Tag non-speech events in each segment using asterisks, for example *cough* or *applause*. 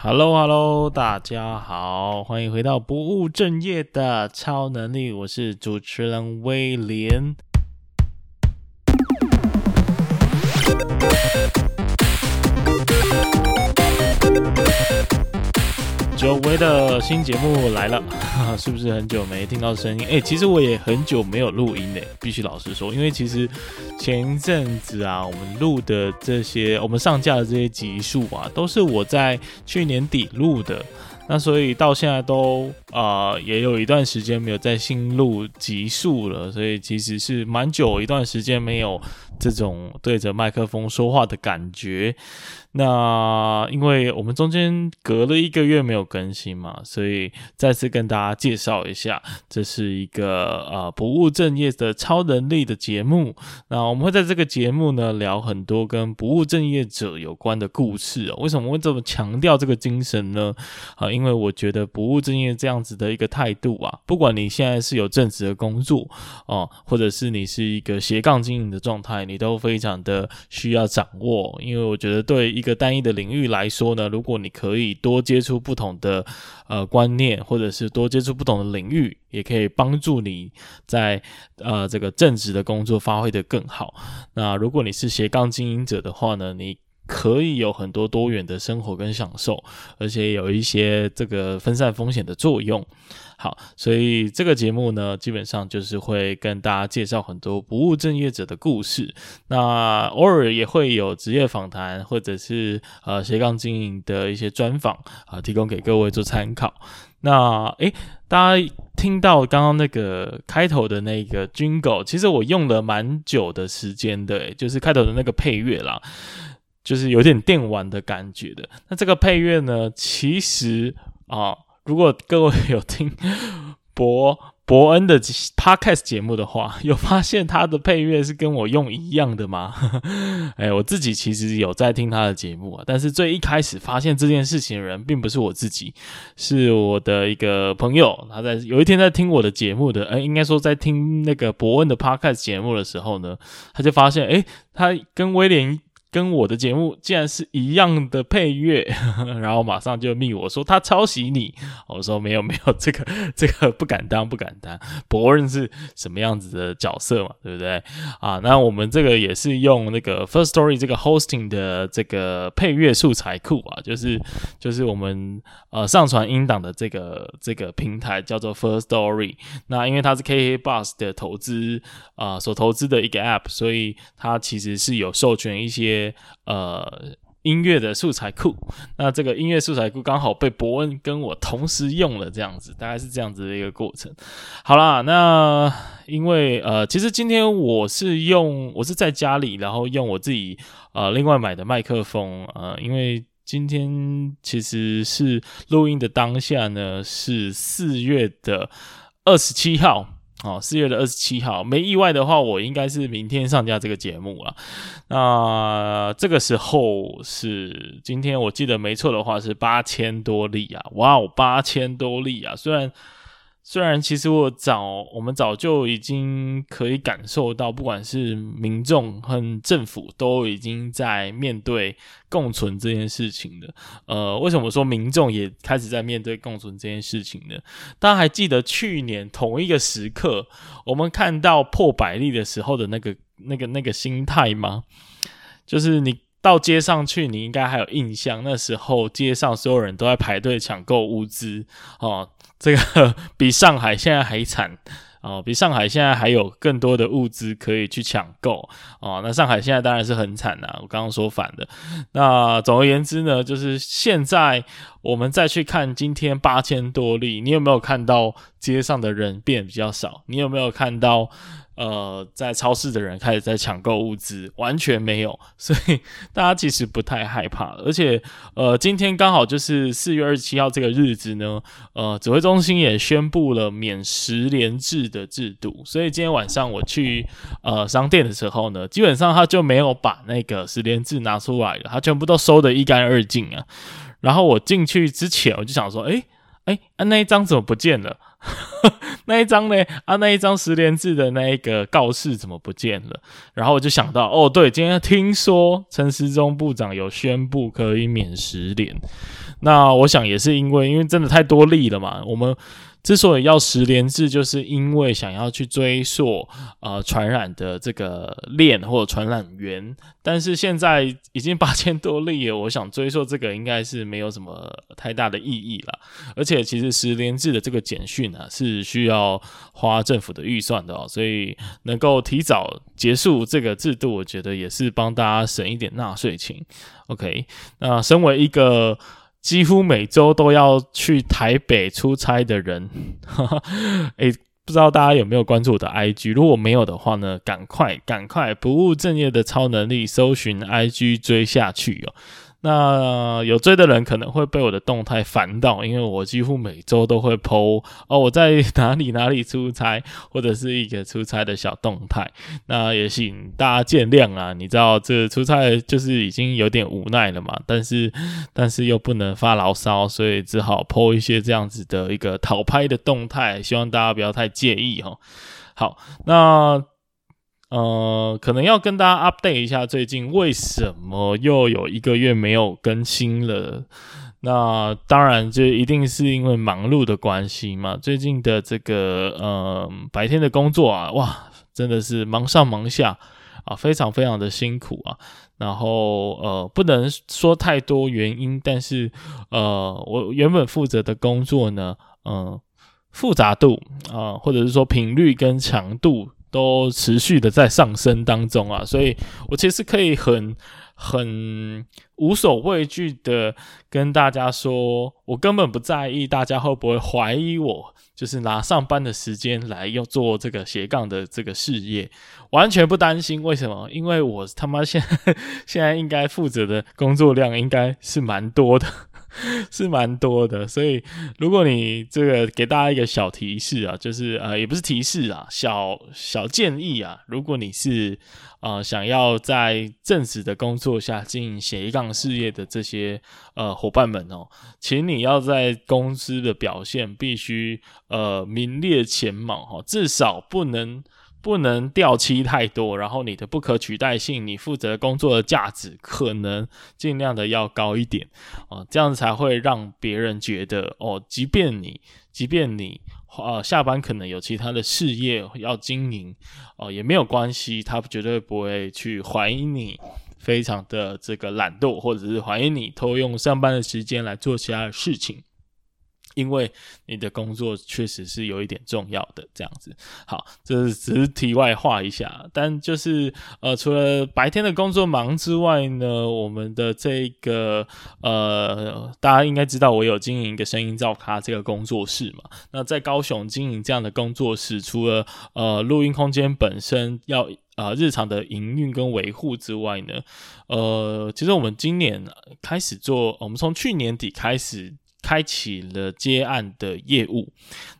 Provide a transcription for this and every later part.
Hello，Hello，大家好，欢迎回到不务正业的超能力，我是主持人威廉。久违的新节目来了，*laughs* 是不是很久没听到声音？诶，其实我也很久没有录音嘞，必须老实说，因为其实前一阵子啊，我们录的这些，我们上架的这些集数啊，都是我在去年底录的。那所以到现在都啊、也有一段时间没有在新录集数了，所以其实是蛮久一段时间没有这种对着麦克风说话的感觉。那因为我们中间隔了一个月没有更新嘛，所以再次跟大家介绍一下，这是一个呃不务正业的超能力的节目。那我们会在这个节目呢聊很多跟不务正业者有关的故事哦。为什么会这么强调这个精神呢？啊，因为我觉得不务正业这样子的一个态度啊，不管你现在是有正职的工作哦，或者是你是一个斜杠经营的状态，你都非常的需要掌握。因为我觉得对一个单一的领域来说呢，如果你可以多接触不同的呃观念，或者是多接触不同的领域，也可以帮助你在呃这个正职的工作发挥的更好。那如果你是斜杠经营者的话呢，你可以有很多多元的生活跟享受，而且有一些这个分散风险的作用。好，所以这个节目呢，基本上就是会跟大家介绍很多不务正业者的故事。那偶尔也会有职业访谈，或者是呃斜杠经营的一些专访啊，提供给各位做参考。那诶，大家听到刚刚那个开头的那个军狗其实我用了蛮久的时间的，就是开头的那个配乐啦，就是有点电玩的感觉的。那这个配乐呢，其实啊。如果各位有听 *laughs* 博博恩的 podcast 节目的话，有发现他的配乐是跟我用一样的吗？*laughs* 哎，我自己其实有在听他的节目啊，但是最一开始发现这件事情的人并不是我自己，是我的一个朋友。他在有一天在听我的节目的，哎，应该说在听那个博恩的 podcast 节目的时候呢，他就发现，哎，他跟威廉。跟我的节目竟然是一样的配乐，*laughs* 然后马上就密我说他抄袭你，我说没有没有，这个 *laughs* 这个不敢当不敢当，博恩是什么样子的角色嘛，对不对啊？那我们这个也是用那个 First Story 这个 hosting 的这个配乐素材库啊，就是就是我们呃上传音档的这个这个平台叫做 First Story 那因为它是 KK Bus 的投资啊、所投资的一个 app，所以它其实是有授权一些。呃，音乐的素材库，那这个音乐素材库刚好被博恩跟我同时用了，这样子大概是这样子的一个过程。好啦，那因为呃，其实今天我是用我是在家里，然后用我自己呃另外买的麦克风，呃，因为今天其实是录音的当下呢，是四月的二十七号。哦，四月的二十七号，没意外的话，我应该是明天上架这个节目了。那这个时候是今天，我记得没错的话是八千多例啊！哇哦，八千多例啊！虽然。虽然其实我早，我们早就已经可以感受到，不管是民众和政府都已经在面对共存这件事情了。呃，为什么说民众也开始在面对共存这件事情呢？大家还记得去年同一个时刻，我们看到破百例的时候的那个、那个、那个心态吗？就是你到街上去，你应该还有印象，那时候街上所有人都在排队抢购物资哦。这个 *laughs* 比上海现在还惨哦，比上海现在还有更多的物资可以去抢购哦。那上海现在当然是很惨啦，我刚刚说反的。那总而言之呢，就是现在我们再去看今天八千多例，你有没有看到街上的人变比较少？你有没有看到？呃，在超市的人开始在抢购物资，完全没有，*laughs* 所以大家其实不太害怕。而且，呃，今天刚好就是四月二十七号这个日子呢，呃，指挥中心也宣布了免十连制的制度，所以今天晚上我去呃商店的时候呢，基本上他就没有把那个十连制拿出来了，他全部都收得一干二净啊。然后我进去之前，我就想说，诶。哎、那一张怎么不见了？*laughs* 那一张呢？啊，那一张十连字的那一个告示怎么不见了？然后我就想到，哦，对，今天听说陈时中部长有宣布可以免十连，那我想也是因为，因为真的太多例了嘛，我们。之所以要十连制，就是因为想要去追溯呃传染的这个链或者传染源，但是现在已经八千多例了，我想追溯这个应该是没有什么太大的意义了。而且其实十连制的这个简讯啊，是需要花政府的预算的哦，所以能够提早结束这个制度，我觉得也是帮大家省一点纳税钱。OK，那身为一个。几乎每周都要去台北出差的人，哈哈，诶，不知道大家有没有关注我的 IG？如果没有的话呢，赶快赶快不务正业的超能力，搜寻 IG 追下去哦。那有追的人可能会被我的动态烦到，因为我几乎每周都会 po 哦，我在 *laughs* 哪里哪里出差，或者是一个出差的小动态。那也请大家见谅啊，你知道这出差就是已经有点无奈了嘛，但是但是又不能发牢骚，所以只好 po 一些这样子的一个讨拍的动态，希望大家不要太介意哈。好，那。呃，可能要跟大家 update 一下，最近为什么又有一个月没有更新了？那当然就一定是因为忙碌的关系嘛。最近的这个呃白天的工作啊，哇，真的是忙上忙下啊，非常非常的辛苦啊。然后呃，不能说太多原因，但是呃，我原本负责的工作呢，嗯、复杂度啊、或者是说频率跟强度。都持续的在上升当中啊，所以我其实可以很很无所畏惧的跟大家说，我根本不在意大家会不会怀疑我，就是拿上班的时间来用做这个斜杠的这个事业，完全不担心。为什么？因为我他妈现在 *laughs* 现在应该负责的工作量应该是蛮多的。*laughs* 是蛮多的，所以如果你这个给大家一个小提示啊，就是呃也不是提示啊，小小建议啊，如果你是呃想要在正职的工作下经营斜杠事业的这些呃伙伴们哦，请你要在公司的表现必须呃名列前茅哈，至少不能。不能掉漆太多，然后你的不可取代性，你负责工作的价值可能尽量的要高一点哦，这样才会让别人觉得哦，即便你，即便你呃下班可能有其他的事业要经营哦，也没有关系，他绝对不会去怀疑你 *laughs* 非常的这个懒惰，或者是怀疑你偷用上班的时间来做其他的事情。因为你的工作确实是有一点重要的，这样子。好，这是只是题外话一下。但就是呃，除了白天的工作忙之外呢，我们的这个呃，大家应该知道我有经营一个声音造咖这个工作室嘛。那在高雄经营这样的工作室，除了呃录音空间本身要呃日常的营运跟维护之外呢，呃，其实我们今年开始做，我们从去年底开始。开启了接案的业务，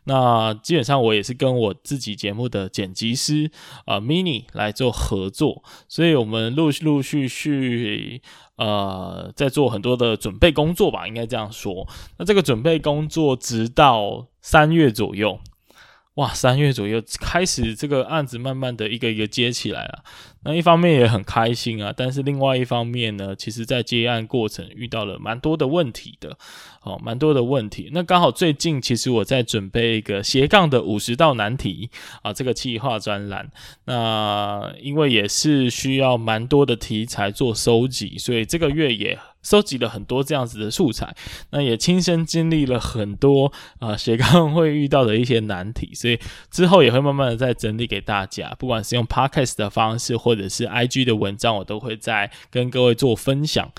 那基本上我也是跟我自己节目的剪辑师啊、呃、Mini 来做合作，所以我们陆陆续续呃在做很多的准备工作吧，应该这样说。那这个准备工作直到三月左右。哇，三月左右开始，这个案子慢慢的一个一个接起来了。那一方面也很开心啊，但是另外一方面呢，其实在接案过程遇到了蛮多的问题的，哦，蛮多的问题。那刚好最近其实我在准备一个斜杠的五十道难题啊，这个企划专栏。那因为也是需要蛮多的题材做收集，所以这个月也。收集了很多这样子的素材，那也亲身经历了很多啊、呃、斜杠会遇到的一些难题，所以之后也会慢慢的再整理给大家，不管是用 Podcast 的方式或者是 IG 的文章，我都会再跟各位做分享。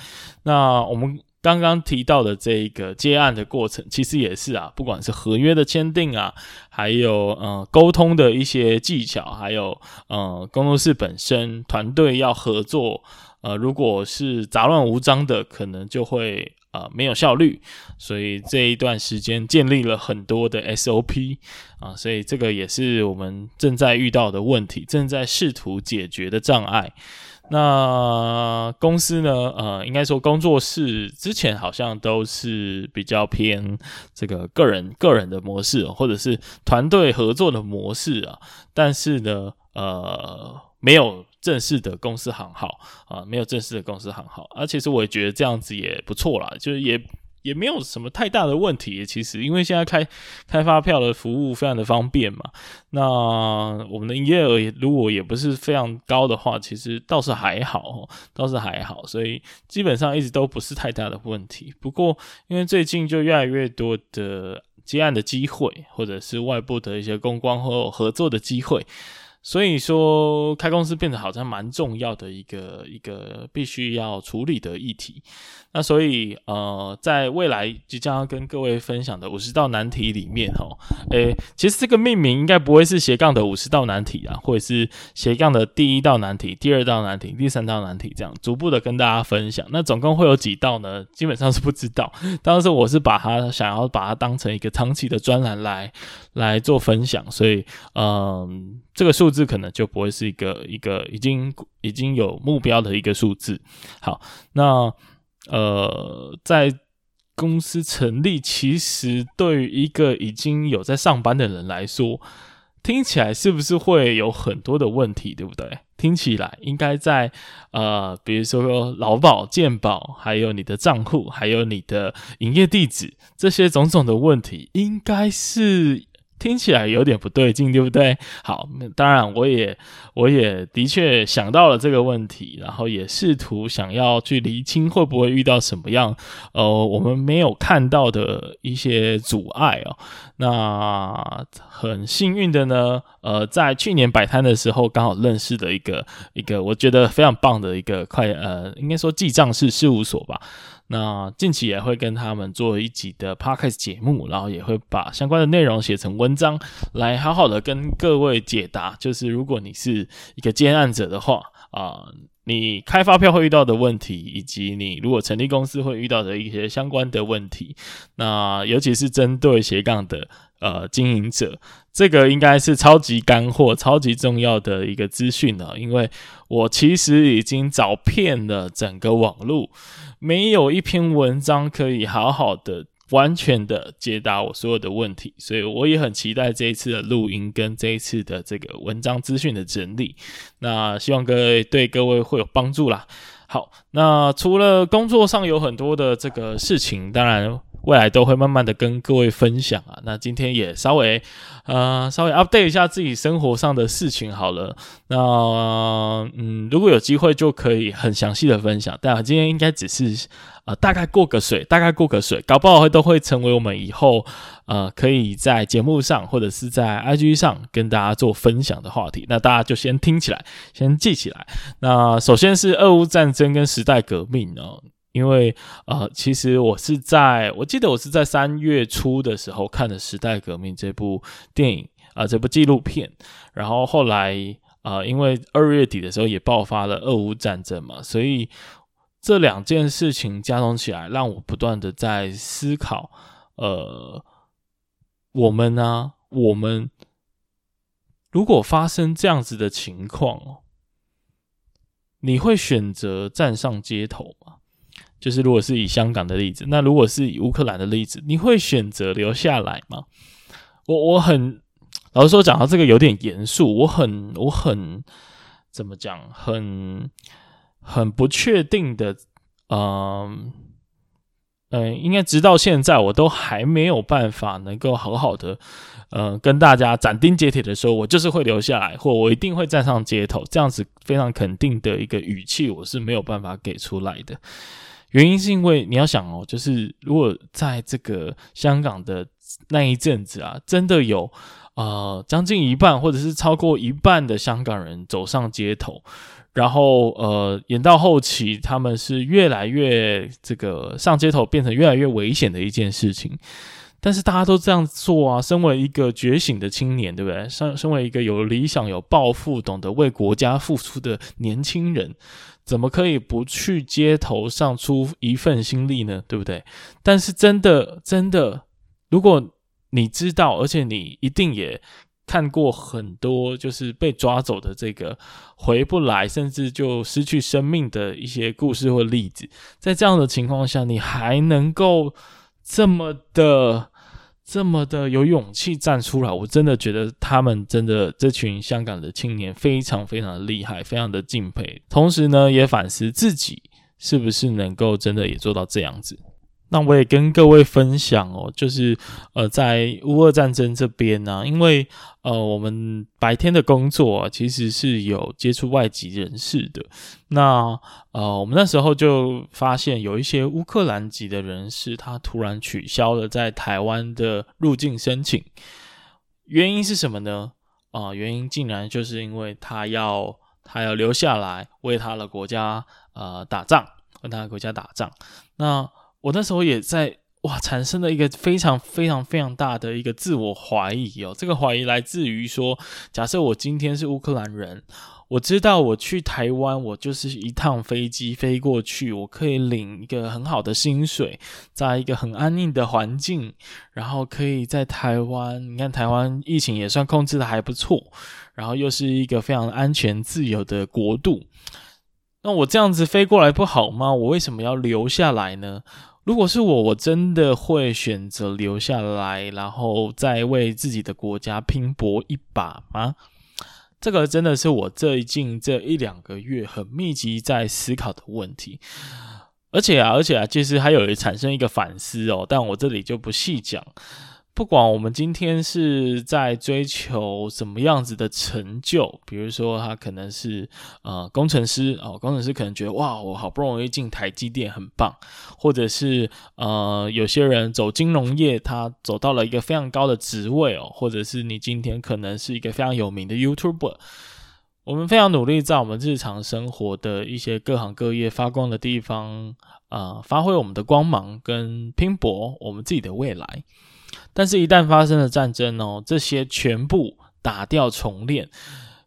那我们刚刚提到的这个接案的过程，其实也是啊，不管是合约的签订啊，还有呃沟通的一些技巧，还有呃工作室本身团队要合作。呃，如果是杂乱无章的，可能就会呃没有效率，所以这一段时间建立了很多的 SOP 啊，所以这个也是我们正在遇到的问题，正在试图解决的障碍。那公司呢？呃，应该说工作室之前好像都是比较偏这个个人个人的模式，或者是团队合作的模式啊。但是呢，呃，没有正式的公司行号啊，没有正式的公司行号。而、啊、其实我也觉得这样子也不错啦，就是也。也没有什么太大的问题，其实因为现在开开发票的服务非常的方便嘛，那我们的营业额如果也不是非常高的话，其实倒是还好，倒是还好，所以基本上一直都不是太大的问题。不过因为最近就越来越多的接案的机会，或者是外部的一些公关或合作的机会。所以说，开公司变得好像蛮重要的一个一个必须要处理的议题。那所以，呃，在未来即将要跟各位分享的五十道难题里面，哦，诶，其实这个命名应该不会是斜杠的五十道难题啊，或者是斜杠的第一道难题、第二道难题、第三道难题这样，逐步的跟大家分享。那总共会有几道呢？基本上是不知道。当时我是把它想要把它当成一个长期的专栏来来做分享，所以，嗯、这个数数字可能就不会是一个一个已经已经有目标的一个数字。好，那呃，在公司成立，其实对于一个已经有在上班的人来说，听起来是不是会有很多的问题，对不对？听起来应该在呃，比如说劳保、健保，还有你的账户，还有你的营业地址，这些种种的问题，应该是。听起来有点不对劲，对不对？好，当然我也我也的确想到了这个问题，然后也试图想要去厘清会不会遇到什么样呃我们没有看到的一些阻碍哦。那很幸运的呢，呃，在去年摆摊的时候刚好认识的一个一个我觉得非常棒的一个快呃，应该说记账式事务所吧。那近期也会跟他们做一集的 podcast 节目，然后也会把相关的内容写成文章，来好好的跟各位解答。就是如果你是一个接案者的话，啊、你开发票会遇到的问题，以及你如果成立公司会遇到的一些相关的问题，那尤其是针对斜杠的。呃，经营者，这个应该是超级干货、超级重要的一个资讯了。因为我其实已经找遍了整个网络，没有一篇文章可以好好的、完全的解答我所有的问题，所以我也很期待这一次的录音跟这一次的这个文章资讯的整理。那希望各位对各位会有帮助啦。好，那除了工作上有很多的这个事情，当然。未来都会慢慢的跟各位分享啊，那今天也稍微，呃，稍微 update 一下自己生活上的事情好了。那嗯，如果有机会就可以很详细的分享，但今天应该只是呃大概过个水，大概过个水，搞不好会都会成为我们以后呃可以在节目上或者是在 IG 上跟大家做分享的话题。那大家就先听起来，先记起来。那首先是俄乌战争跟时代革命哦。因为呃，其实我是在，我记得我是在三月初的时候看的《时代革命》这部电影啊、这部纪录片。然后后来呃，因为二月底的时候也爆发了俄乌战争嘛，所以这两件事情加总起来，让我不断的在思考，呃，我们呢、我们如果发生这样子的情况哦，你会选择站上街头？就是如果是以香港的例子，那如果是以乌克兰的例子，你会选择留下来吗？我我很老实说，讲到这个有点严肃，我很我很怎么讲，很很不确定的，嗯嗯，应该直到现在我都还没有办法能够好好的，呃，跟大家斩钉截铁的说，我就是会留下来，或我一定会站上街头，这样子非常肯定的一个语气，我是没有办法给出来的。原因是因为你要想哦，就是如果在这个香港的那一阵子啊，真的有呃将近一半或者是超过一半的香港人走上街头，然后呃演到后期，他们是越来越这个上街头变成越来越危险的一件事情。但是大家都这样做啊，身为一个觉醒的青年，对不对？身身为一个有理想、有抱负、懂得为国家付出的年轻人，怎么可以不去街头上出一份心力呢？对不对？但是真的，真的，如果你知道，而且你一定也看过很多，就是被抓走的这个回不来，甚至就失去生命的一些故事或例子，在这样的情况下，你还能够这么的、这么的有勇气站出来，我真的觉得他们真的这群香港的青年非常非常的厉害，非常的敬佩。同时呢，也反思自己是不是能够真的也做到这样子。那我也跟各位分享哦，就是呃，在乌俄战争这边呢、因为呃，我们白天的工作，其实是有接触外籍人士的。那呃，我们那时候就发现有一些乌克兰籍的人士，他突然取消了在台湾的入境申请，原因是什么呢？啊、呃，原因竟然就是因为他要他要留下来为他的国家呃打仗，为他的国家打仗。那我那时候也在哇，产生了一个非常非常非常大的一个自我怀疑哦。这个怀疑来自于说，假设我今天是乌克兰人，我知道我去台湾，我就是一趟飞机飞过去，我可以领一个很好的薪水，在一个很安宁的环境，然后可以在台湾，你看台湾疫情也算控制的还不错，然后又是一个非常安全自由的国度。那我这样子飞过来不好吗？我为什么要留下来呢？如果是我，我真的会选择留下来，然后再为自己的国家拼搏一把吗？这个真的是我最近这一两个月很密集在思考的问题。而且啊，而且啊，其实还有产生一个反思哦，但我这里就不细讲。不管我们今天是在追求什么样子的成就，比如说他可能是呃工程师哦，工程师可能觉得哇，我好不容易进台积电很棒，或者是呃有些人走金融业，他走到了一个非常高的职位哦，或者是你今天可能是一个非常有名的 YouTuber，我们非常努力在我们日常生活的一些各行各业发光的地方啊，发挥我们的光芒跟拼搏我们自己的未来。但是，一旦发生了战争哦，这些全部打掉重练，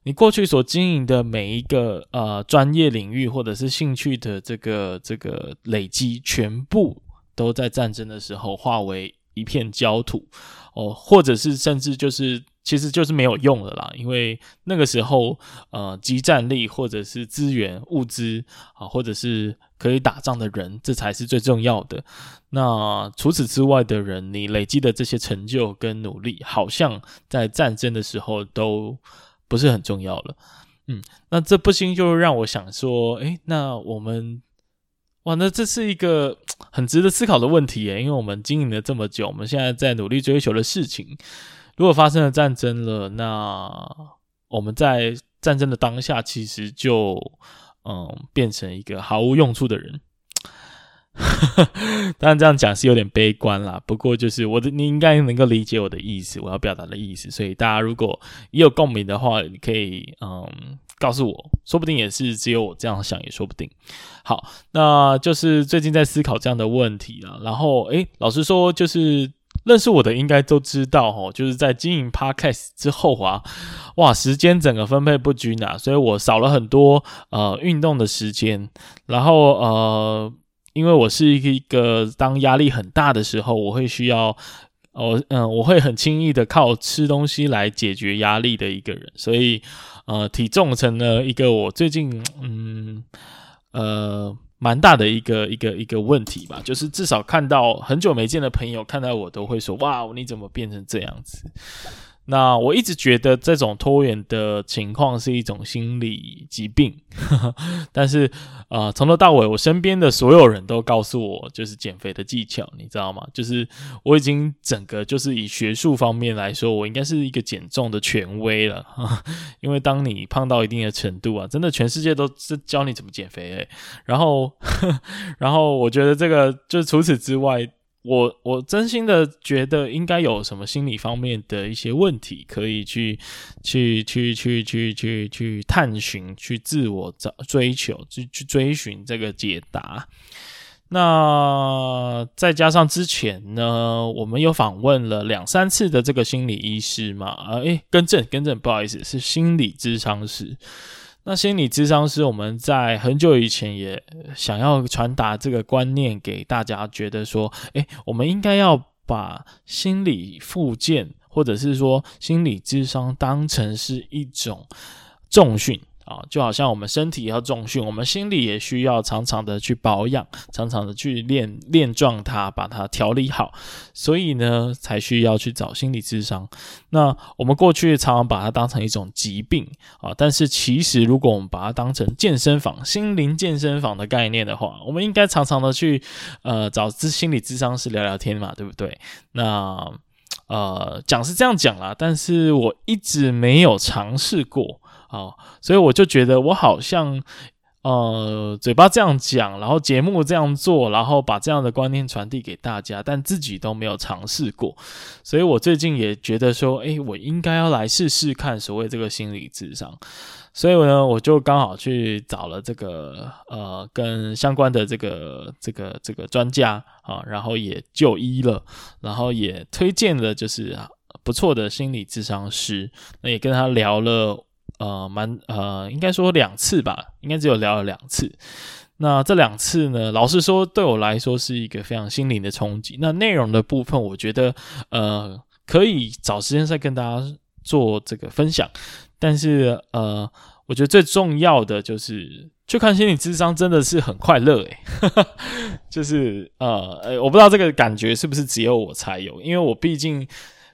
你过去所经营的每一个呃专业领域或者是兴趣的这个这个累积，全部都在战争的时候化为一片焦土哦，或者是甚至就是。其实就是没有用了啦，因为那个时候，呃，即战力或者是资源、物资啊，或者是可以打仗的人，这才是最重要的。那除此之外的人，你累积的这些成就跟努力，好像在战争的时候都不是很重要了。嗯，那这不禁就让我想说，诶，那我们，哇，那这是一个很值得思考的问题耶，因为我们经营了这么久，我们现在在努力追求的事情。如果发生了战争了，那我们在战争的当下，其实就嗯变成一个毫无用处的人。*laughs* 当然这样讲是有点悲观啦，不过就是我的，你应该能够理解我的意思，我要表达的意思。所以大家如果也有共鸣的话，你可以嗯告诉我，说不定也是只有我这样想，也说不定。好，那就是最近在思考这样的问题啦。然后诶，老实说就是。认识我的应该都知道哦，就是在经营 Podcast 之后啊，哇，时间整个分配不均啊，所以我少了很多呃运动的时间。然后呃，因为我是一个当压力很大的时候，我会需要，我、嗯，我会很轻易的靠吃东西来解决压力的一个人，所以呃，体重成了一个我最近嗯呃。蛮大的一个一个一个问题吧，就是至少看到很久没见的朋友看到我都会说：“哇，你怎么变成这样子？”那我一直觉得这种拖延的情况是一种心理疾病，呵呵，但是啊，从头到尾，我身边的所有人都告诉我，就是减肥的技巧，你知道吗？就是我已经整个就是以学术方面来说，我应该是一个减重的权威了，呵呵，因为当你胖到一定的程度啊，真的全世界都是教你怎么减肥诶、然后，*laughs* 然后我觉得这个就是除此之外。我我真心的觉得应该有什么心理方面的一些问题可以去去去去去去去探寻、去自我找追求、去去追寻这个解答。那再加上之前呢，我们有访问了两三次的这个心理医师嘛，啊，诶，更正更正，不好意思，是心理咨商师。那心理智商师，我们在很久以前也想要传达这个观念给大家，觉得说，诶，我们应该要把心理附件，或者是说心理智商当成是一种重训。啊，就好像我们身体要重训，我们心里也需要常常的去保养，常常的去练练壮它，把它调理好。所以呢，才需要去找心理咨商。那我们过去常常把它当成一种疾病啊，但是其实如果我们把它当成健身房、心灵健身房的概念的话，我们应该常常的去呃找心理咨商师聊聊天嘛，对不对？那呃讲是这样讲啦，但是我一直没有尝试过。好，所以我就觉得我好像，呃，嘴巴这样讲，然后节目这样做，然后把这样的观念传递给大家，但自己都没有尝试过，所以我最近也觉得说，诶，我应该要来试试看所谓这个心理智商，所以呢，我就刚好去找了这个呃跟相关的这个这个这个专家啊，然后也就医了，然后也推荐了就是不错的心理智商师，那也跟他聊了。呃，蛮呃，应该说两次吧，应该只有聊了两次。那这两次呢，老实说，对我来说是一个非常心灵的冲击。那内容的部分，我觉得呃，可以找时间再跟大家做这个分享。但是呃，我觉得最重要的就是去看心理咨商，真的是很快乐诶，*laughs* 就是，呃，我不知道这个感觉是不是只有我才有，因为我毕竟。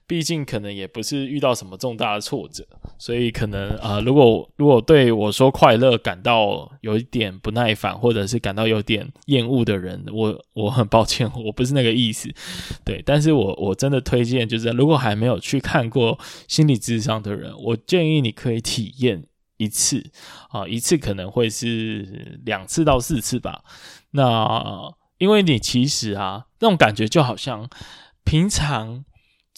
毕竟可能也不是遇到什么重大的挫折，所以可能啊、如果如果对我说快乐感到有一点不耐烦，或者是感到有点厌恶的人，我我很抱歉，我不是那个意思。对，但是我我真的推荐，就是如果还没有去看过心理咨商的人，我建议你可以体验一次啊，一次可能会是两次到四次吧。那因为你其实啊，那种感觉就好像平常。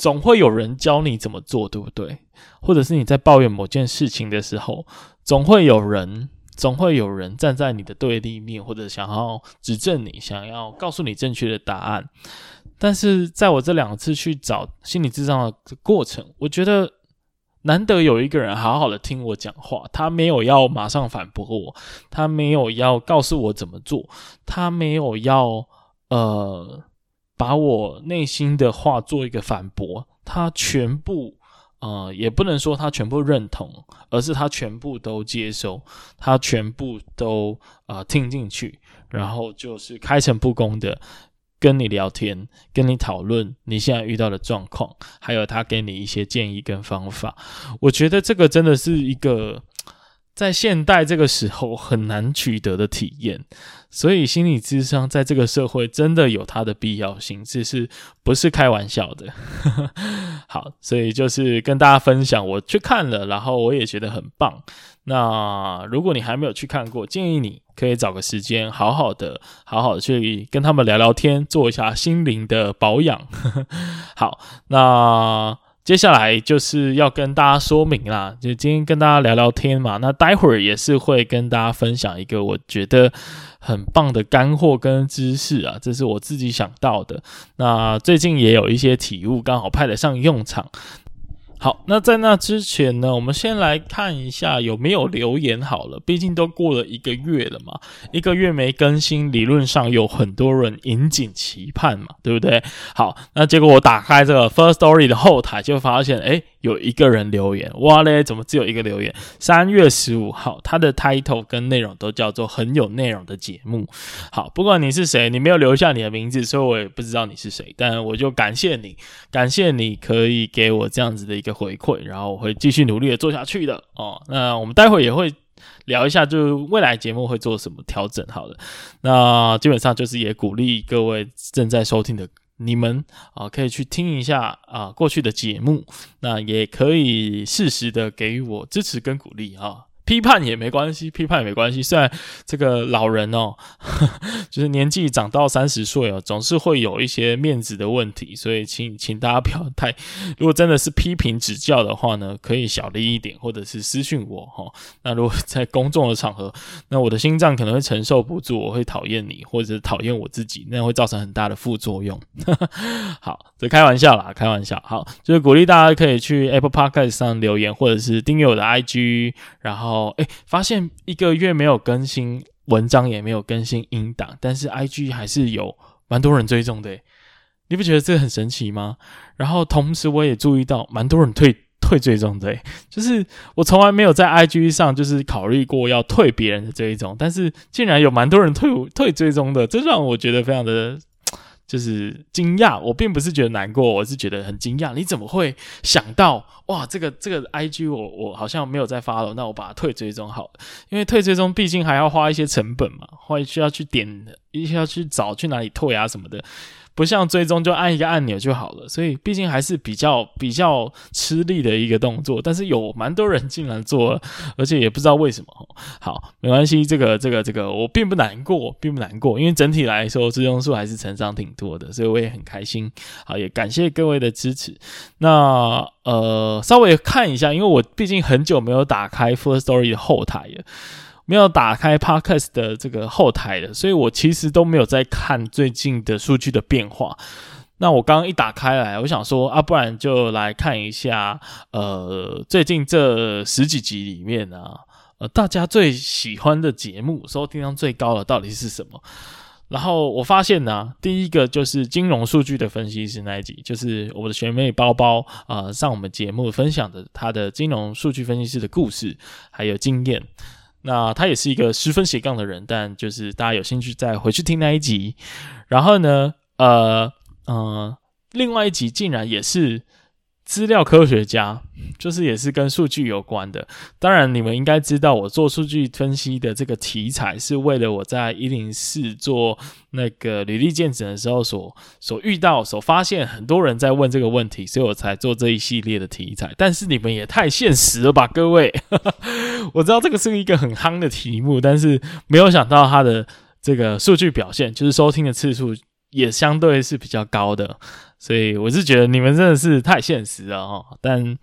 总会有人教你怎么做，对不对？或者是你在抱怨某件事情的时候，总会有人，总会有人站在你的对立面，或者想要指正你，想要告诉你正确的答案。但是在我这两次去找心理智商的过程，我觉得难得有一个人好好的听我讲话，他没有要马上反驳我，他没有要告诉我怎么做，他没有要呃。把我内心的话做一个反驳，他全部，呃，也不能说他全部认同，而是他全部都接受，他全部都呃听进去，然后就是开诚布公的跟你聊天，跟你讨论你现在遇到的状况，还有他给你一些建议跟方法。我觉得这个真的是一个。在现代这个时候很难取得的体验，*laughs* 所以心理智商在这个社会真的有它的必要性，这是不是开玩笑的？*laughs* 好，所以就是跟大家分享，我去看了，然后我也觉得很棒。那如果你还没有去看过，建议你可以找个时间，好好的、好好的去跟他们聊聊天，做一下心灵的保养。*laughs* 好，那。接下来就是要跟大家说明啦，就今天跟大家聊聊天嘛。那待会儿也是会跟大家分享一个我觉得很棒的干货跟知识啊，这是我自己想到的。那最近也有一些体悟，刚好派得上用场。好，那在那之前呢，我们先来看一下有没有留言好了。毕竟都过了一个月了嘛，一个月没更新，理论上有很多人引颈期盼嘛，对不对？好，那结果我打开这个 first story 的后台，就发现，诶有一个人留言，哇嘞，怎么只有一个留言？三月十五号，他的 title 跟内容都叫做很有内容的节目。好，不管你是谁，你没有留下你的名字，所以我也不知道你是谁。但我就感谢你，感谢你可以给我这样子的一个回馈，然后我会继续努力的做下去的哦。那我们待会也会聊一下，就是未来节目会做什么调整。好的，那基本上就是也鼓励各位正在收听的。你们啊，可以去听一下啊过去的节目，那也可以适时的给予我支持跟鼓励啊，批判也没关系，批判也没关系。虽然这个老人哦，呵 *laughs* 就是年纪长到三十岁哦，总是会有一些面子的问题，所以请请大家不要太。如果真的是批评指教的话呢，可以小力一点，或者是私讯我哈。那如果在公众的场合，那我的心脏可能会承受不住，我会讨厌你，或者讨厌我自己，那会造成很大的副作用。*laughs* 好，这开玩笑啦，开玩笑。好，就是鼓励大家可以去 Apple Podcast 上留言，或者是订阅我的 IG，然后。哦，哎，发现一个月没有更新文章，也没有更新音档，但是 IG 还是有蛮多人追踪的，你不觉得这个很神奇吗？然后同时我也注意到蛮多人退退追踪的，就是我从来没有在 IG 上就是考虑过要退别人的追踪，但是竟然有蛮多人退退追踪的，这让我觉得非常的。就是惊讶，我并不是觉得难过，我是觉得很惊讶。你怎么会想到哇？这个这个 IG 我我好像没有在发了那我把它退追踪好了，因为退追踪毕竟还要花一些成本嘛，花需要去点，需要去找去哪里退啊什么的。不像追踪就按一个按钮就好了，所以毕竟还是比较比较吃力的一个动作。但是有蛮多人竟然做了，而且也不知道为什么。好，没关系，这个这个这个我并不难过，并不难过，因为整体来说追踪数还是成长挺多的，所以我也很开心。好，也感谢各位的支持。那呃，稍微看一下，因为我毕竟很久没有打开 Firstory 的后台了。没有打开 Podcast 的这个后台的，所以我其实都没有在看最近的数据的变化。那我刚刚一打开来，我想说啊，不然就来看一下，呃，最近这十几集里面啊，呃，大家最喜欢的节目，收听量最高的到底是什么？然后我发现呢、第一个就是金融数据的分析师那一集，就是我的学妹包包啊、上我们节目分享的她的金融数据分析师的故事还有经验。那他也是一个十分斜杠的人，但就是大家有兴趣再回去听那一集。然后呢，呃，嗯、呃，另外一集竟然也是。资料科学家就是也是跟数据有关的。当然，你们应该知道，我做数据分析的这个题材是为了我在一零四做那个履历健诊的时候所所遇到、所发现很多人在问这个问题，所以我才做这一系列的题材。但是你们也太现实了吧，各位！*laughs* 我知道这个是一个很夯的题目，但是没有想到它的这个数据表现，就是收听的次数也相对是比较高的。所以我是觉得你们真的是太现实了哦，但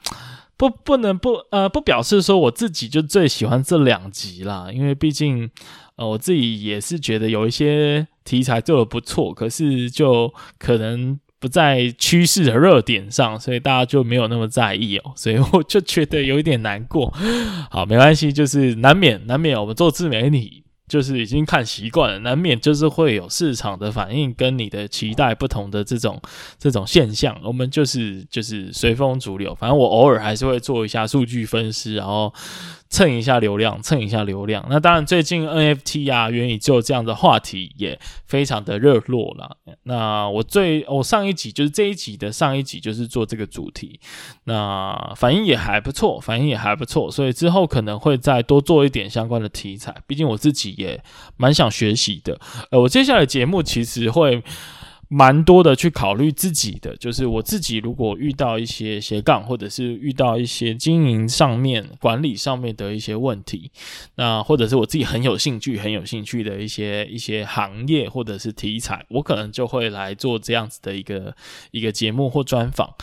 不不能不呃不表示说我自己就最喜欢这两集啦，因为毕竟呃我自己也是觉得有一些题材做的不错，可是就可能不在趋势的热点上，所以大家就没有那么在意哦，所以我就觉得有一点难过。好，没关系，就是难免难免我们做自媒体。就是已经看习惯了，难免就是会有市场的反应跟你的期待不同的这种这种现象。我们就是就是随风逐流，反正我偶尔还是会做一下数据分析，然后。蹭一下流量，蹭一下流量。那当然，最近 NFT 啊、元宇宙这样的话题也非常的热络了。那我最我上一集就是这一集的上一集就是做这个主题，那反应也还不错，反应也还不错。所以之后可能会再多做一点相关的题材，毕竟我自己也蛮想学习的。呃，我接下来节目其实会。蛮多的去考虑自己的，就是我自己如果遇到一些斜杠，或者是遇到一些经营上面、管理上面的一些问题，那或者是我自己很有兴趣、很有兴趣的一些一些行业或者是题材，我可能就会来做这样子的一个一个节目或专访，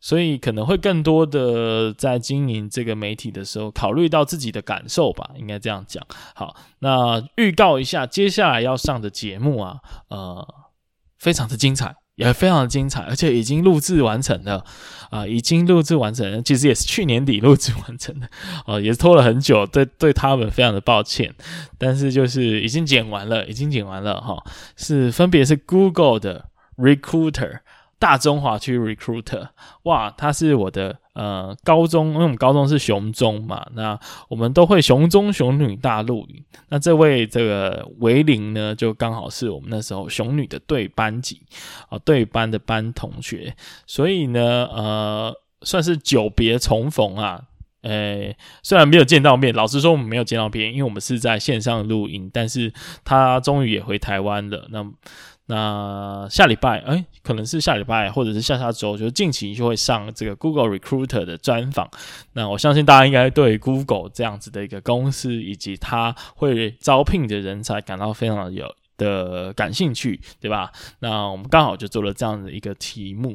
所以可能会更多的在经营这个媒体的时候，考虑到自己的感受吧，应该这样讲。好，那预告一下接下来要上的节目啊，呃。非常的精彩，也非常的精彩，而且已经录制完成了，啊、已经录制完成了，其实也是去年底录制完成的，*laughs* 哦、也拖了很久，对对他们非常的抱歉，但是就是已经剪完了，已经剪完了哈、哦，是分别是 Google 的 Recruiter。大中华区 recruiter，哇，他是我的呃高中，因为我们高中是雄中嘛，那我们都会雄中雄女大录影。那这位这个维林呢，就刚好是我们那时候雄女的对班级啊，对班的班同学，所以呢，呃，算是久别重逢啊。诶、虽然没有见到面，老实说我们没有见到面，因为我们是在线上录音，但是他终于也回台湾了。那那下礼拜，哎、可能是下礼拜或者是下下周，就近期就会上这个 Google Recruiter 的专访。那我相信大家应该对 Google 这样子的一个公司以及它会招聘的人才感到非常有的感兴趣，对吧？那我们刚好就做了这样的一个题目。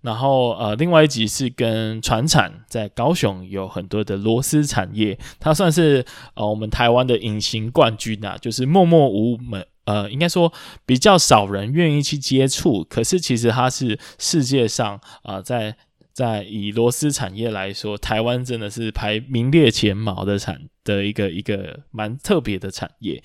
然后呃，另外一集是跟传产，在高雄有很多的螺丝产业，它算是呃我们台湾的隐形冠军啊，就是默默无闻。呃，应该说比较少人愿意去接触，可是其实它是世界上啊、在在以螺丝产业来说，台湾真的是排名列前茅的产的一个一个蛮特别的产业，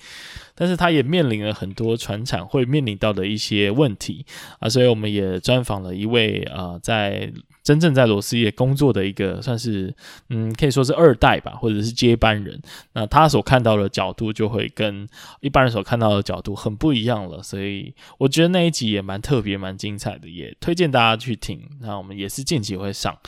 但是它也面临了很多传产会面临到的一些问题啊，所以我们也专访了一位啊、在。真正在螺丝业工作的一个算是，嗯，可以说是二代吧，或者是接班人。那他所看到的角度就会跟一般人所看到的角度很不一样了。所以我觉得那一集也蛮特别、蛮精彩的，也推荐大家去听。那我们也是近期会上。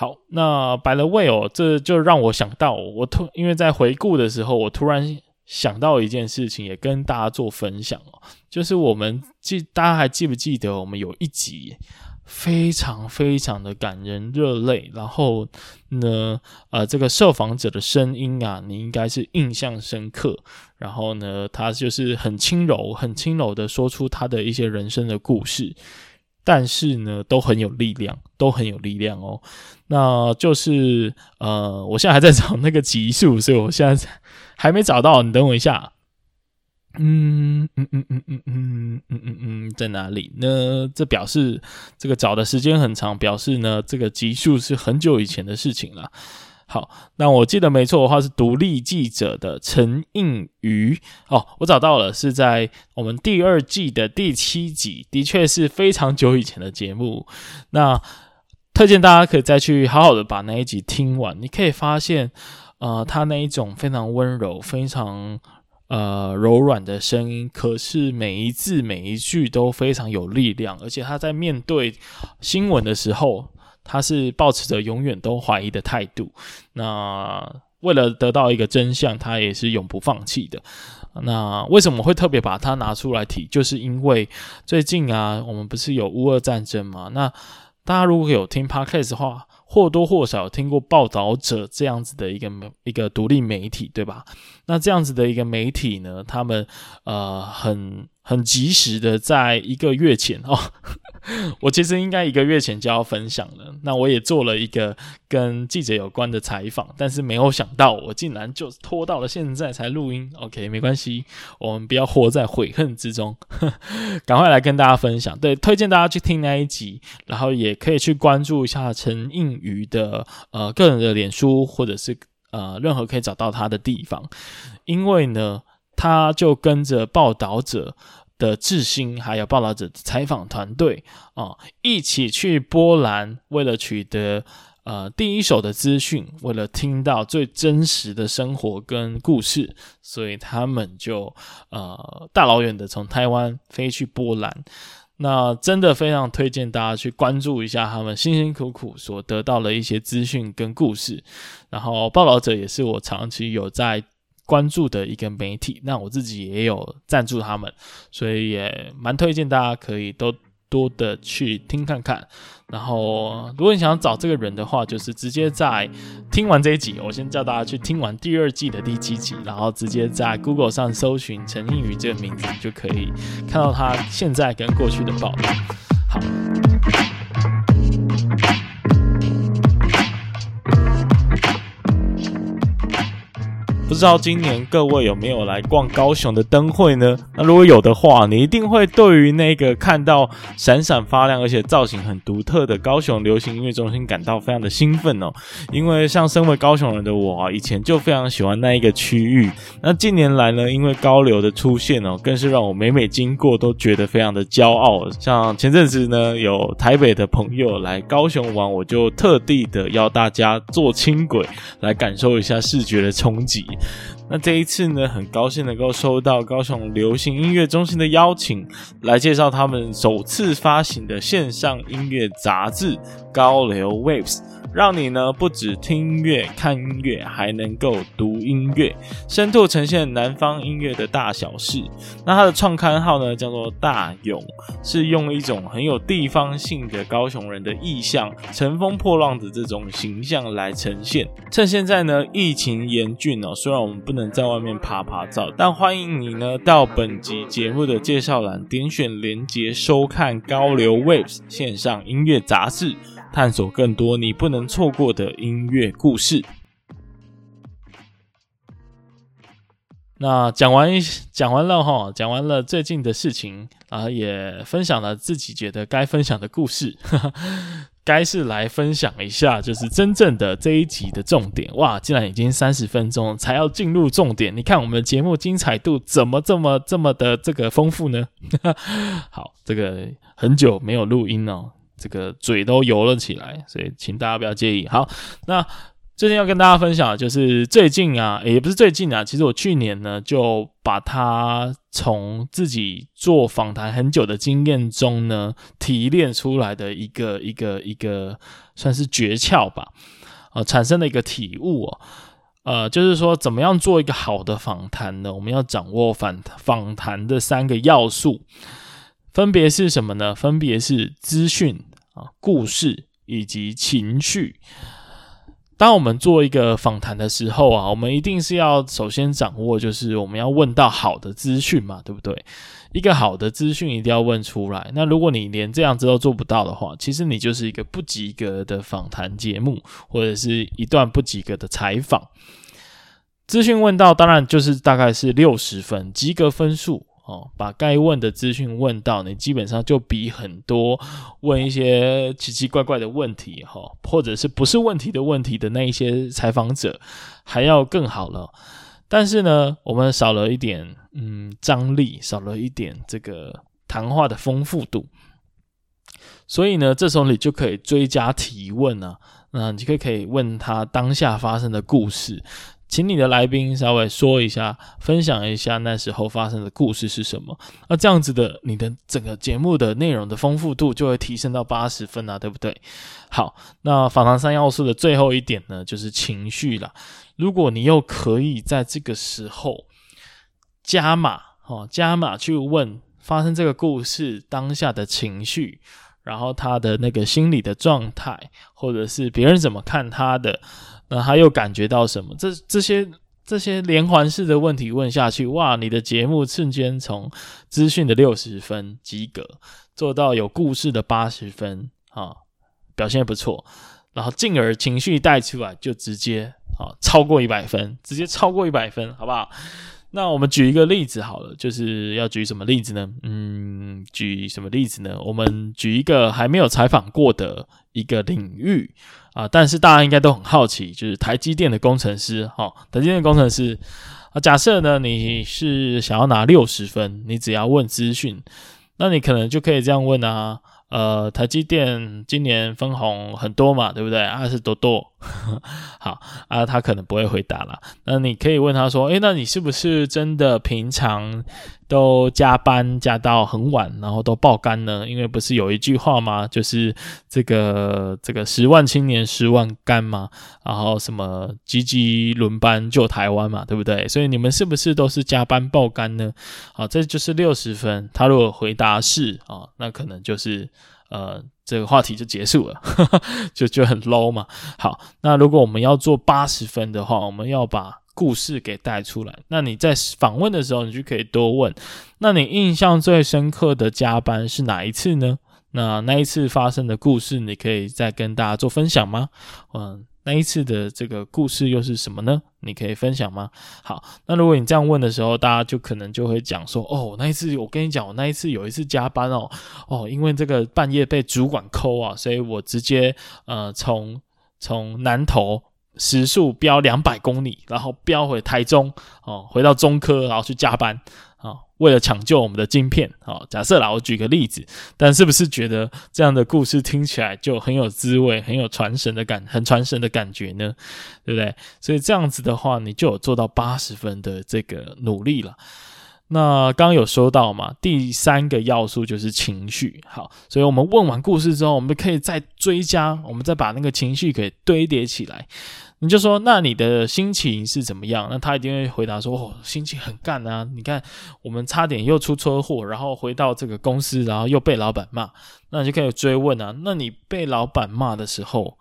好，那白了未哦，这就让我想到，我突因为在回顾的时候，我突然想到一件事情，也跟大家做分享哦，就是我们记，大家还记不记得我们有一集？非常非常的感人热泪，然后呢，呃，这个受访者的声音啊，你应该是印象深刻。然后呢，他就是很轻柔、很轻柔的说出他的一些人生的故事，但是呢，都很有力量，都很有力量哦。那就是呃，我现在还在找那个级数，所以我现在还没找到，你等我一下。嗯嗯嗯嗯嗯嗯嗯嗯，在哪里呢？这表示这个找的时间很长，表示呢这个级数是很久以前的事情了。好，那我记得没错的话是独立记者的陈映妤哦，我找到了，是在我们第二季的第七集，的确是非常久以前的节目。那推荐大家可以再去好好的把那一集听完，你可以发现，呃，他那一种非常温柔，非常。呃，柔软的声音，可是每一字每一句都非常有力量，而且他在面对新闻的时候，他是抱持着永远都怀疑的态度。那为了得到一个真相，他也是永不放弃的。那为什么会特别把他拿出来提？就是因为最近啊，我们不是有乌俄战争吗？那大家如果有听 Podcast 的话，或多或少听过报道者这样子的一个一个独立媒体，对吧？那这样子的一个媒体呢，他们呃很很及时的在一个月前哦。*laughs* 我其实应该一个月前就要分享了，那我也做了一个跟记者有关的采访，但是没有想到我竟然就拖到了现在才录音。OK，没关系，我们不要活在悔恨之中，*laughs* 赶快来跟大家分享。对，推荐大家去听那一集，然后也可以去关注一下陈映妤的呃个人的脸书，或者是呃任何可以找到他的地方，因为呢，他就跟着报道者。的志兴，还有报道者的采访团队啊，一起去波兰，为了取得呃第一手的资讯，为了听到最真实的生活跟故事，所以他们就呃大老远的从台湾飞去波兰。那真的非常推荐大家去关注一下他们辛辛苦苦所得到的一些资讯跟故事。然后报道者也是我长期有在。关注的一个媒体，那我自己也有赞助他们，所以也蛮推荐大家可以都多的去听看看。然后，如果你想要找这个人的话，就是直接在听完这一集，我先叫大家去听完第二季的第七集，然后直接在 Google 上搜寻陈映宇这个名字，就可以看到他现在跟过去的报道。好。不知道今年各位有没有来逛高雄的灯会呢？那如果有的话，你一定会对于那个看到闪闪发亮而且造型很独特的高雄流行音乐中心感到非常的兴奋哦。因为像身为高雄人的我啊，以前就非常喜欢那一个区域。那近年来呢，因为高流的出现哦，更是让我每每经过都觉得非常的骄傲。像前阵子呢，有台北的朋友来高雄玩，我就特地的邀大家坐轻轨来感受一下视觉的冲击。那这一次呢，很高兴能够收到高雄流行音乐中心的邀请，来介绍他们首次发行的线上音乐杂志《高流 Waves》，让你呢不只听音乐、看音乐，还能够读音乐，深度呈现南方音乐的大小事。那它的创刊号呢叫做大勇，是用一种很有地方性的高雄人的意象，乘风破浪的这种形象来呈现。趁现在呢疫情严峻哦，虽然我们不能在外面爬爬照，但欢迎你呢到本集节目的介绍栏点选连接收看高流 Waves 线上音乐杂志。探索更多你不能错过的音乐故事。那讲完讲完了哈，讲完了最近的事情啊，也分享了自己觉得该分享的故事。*laughs* 该是来分享一下，就是真正的这一集的重点。哇，竟然已经三十分钟才要进入重点。你看我们的节目精彩度怎么这么这么的这个丰富呢？*laughs* 好，这个很久没有录音哦。这个嘴都油了起来，所以请大家不要介意。好，那最近要跟大家分享的就是最近啊，也不是最近啊，其实我去年呢就把它从自己做访谈很久的经验中呢提炼出来的一个一个一个算是诀窍吧，呃，产生了一个体悟哦，呃，就是说怎么样做一个好的访谈呢？我们要掌握访访谈的三个要素。分别是什么呢？分别是资讯啊、故事以及情绪。当我们做一个访谈的时候啊，我们一定是要首先掌握，就是我们要问到好的资讯嘛，对不对？一个好的资讯一定要问出来。那如果你连这样子都做不到的话，其实你就是一个不及格的访谈节目，或者是一段不及格的采访。资讯问到，当然就是大概是六十分，及格分数。哦，把该问的资讯问到，你基本上就比很多问一些奇奇怪怪的问题，哈，或者是不是问题的问题的那一些采访者还要更好了。但是呢，我们少了一点，嗯，张力，少了一点这个谈话的丰富度。所以呢，这时候你就可以追加提问啊，那你就可以问他当下发生的故事。请你的来宾稍微说一下，分享一下那时候发生的故事是什么？那这样子的，你的整个节目的内容的丰富度就会提升到八十分啊，对不对？好，那访谈三要素的最后一点呢，就是情绪了。如果你又可以在这个时候加码，哦，加码去问发生这个故事当下的情绪，然后他的那个心理的状态，或者是别人怎么看他的。那他又感觉到什么？这这些这些连环式的问题问下去，哇！你的节目瞬间从资讯的六十分及格，做到有故事的八十分，啊，表现不错。然后进而情绪带出来，就直接啊超过一百分，直接超过一百分，好不好？那我们举一个例子好了，就是要举什么例子呢？嗯，举什么例子呢？我们举一个还没有采访过的一个领域啊，但是大家应该都很好奇，就是台积电的工程师，哈，台积电工程师啊，假设呢你是想要拿六十分，你只要问资讯，那你可能就可以这样问啊。呃，台积电今年分红很多嘛，对不对？啊，是多多，*laughs* 好啊，他可能不会回答啦。那你可以问他说，诶，那你是不是真的平常都加班加到很晚，然后都爆肝呢？因为不是有一句话吗？就是这个这个十万青年十万肝嘛，然后什么积极轮班救台湾嘛，对不对？所以你们是不是都是加班爆肝呢？好，这就是六十分。他如果回答是啊，那可能就是。呃，这个话题就结束了，*laughs* 呵呵，就就很 low 嘛。好，那如果我们要做八十分的话，我们要把故事给带出来。那你在访问的时候，你就可以多问。那你印象最深刻的加班是哪一次呢？那那一次发生的故事，你可以再跟大家做分享吗？嗯。那一次的这个故事又是什么呢？你可以分享吗？好，那如果你这样问的时候，大家就可能就会讲说，哦，那一次我跟你讲，我那一次有一次加班哦，哦，因为这个半夜被主管扣啊，所以我直接呃从从南投时速飙两百公里，然后飙回台中哦，回到中科，然后去加班。啊，为了抢救我们的晶片，好，假设啦，我举个例子，但是不是觉得这样的故事听起来就很有滋味，很有传神的感，很传神的感觉呢？对不对？所以这样子的话，你就有做到八十分的这个努力了。那刚刚有说到嘛，第三个要素就是情绪。好，所以我们问完故事之后，我们可以再追加，我们再把那个情绪给堆叠起来。你就说，那你的心情是怎么样？那他一定会回答说，哦，心情很干啊！你看，我们差点又出车祸，然后回到这个公司，然后又被老板骂。那你就可以追问啊，那你被老板骂的时候，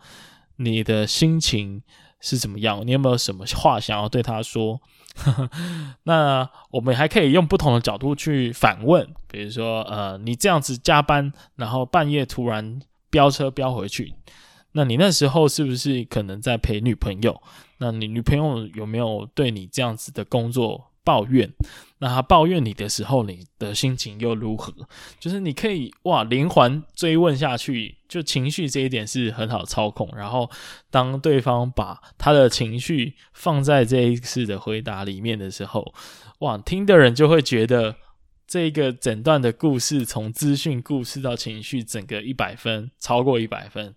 你的心情是怎么样？你有没有什么话想要对他说？*laughs* 那我们还可以用不同的角度去反问，比如说，呃，你这样子加班，然后半夜突然飙车飙回去。那你那时候是不是可能在陪女朋友？那你女朋友有没有对你这样子的工作抱怨？那她抱怨你的时候，你的心情又如何？就是你可以哇连环追问下去，就情绪这一点是很好操控。然后当对方把他的情绪放在这一次的回答里面的时候，哇，听的人就会觉得这个整段的故事从资讯故事到情绪，整个一百分，超过一百分。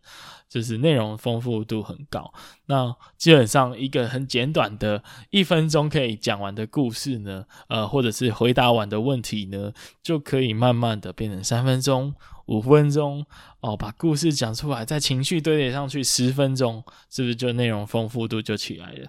就是内容丰富度很高，那基本上一个很简短的一分钟可以讲完的故事呢，呃，或者是回答完的问题呢，就可以慢慢的变成三分钟、五分钟哦，把故事讲出来，在情绪堆叠上去十分钟，是不是就内容丰富度就起来了？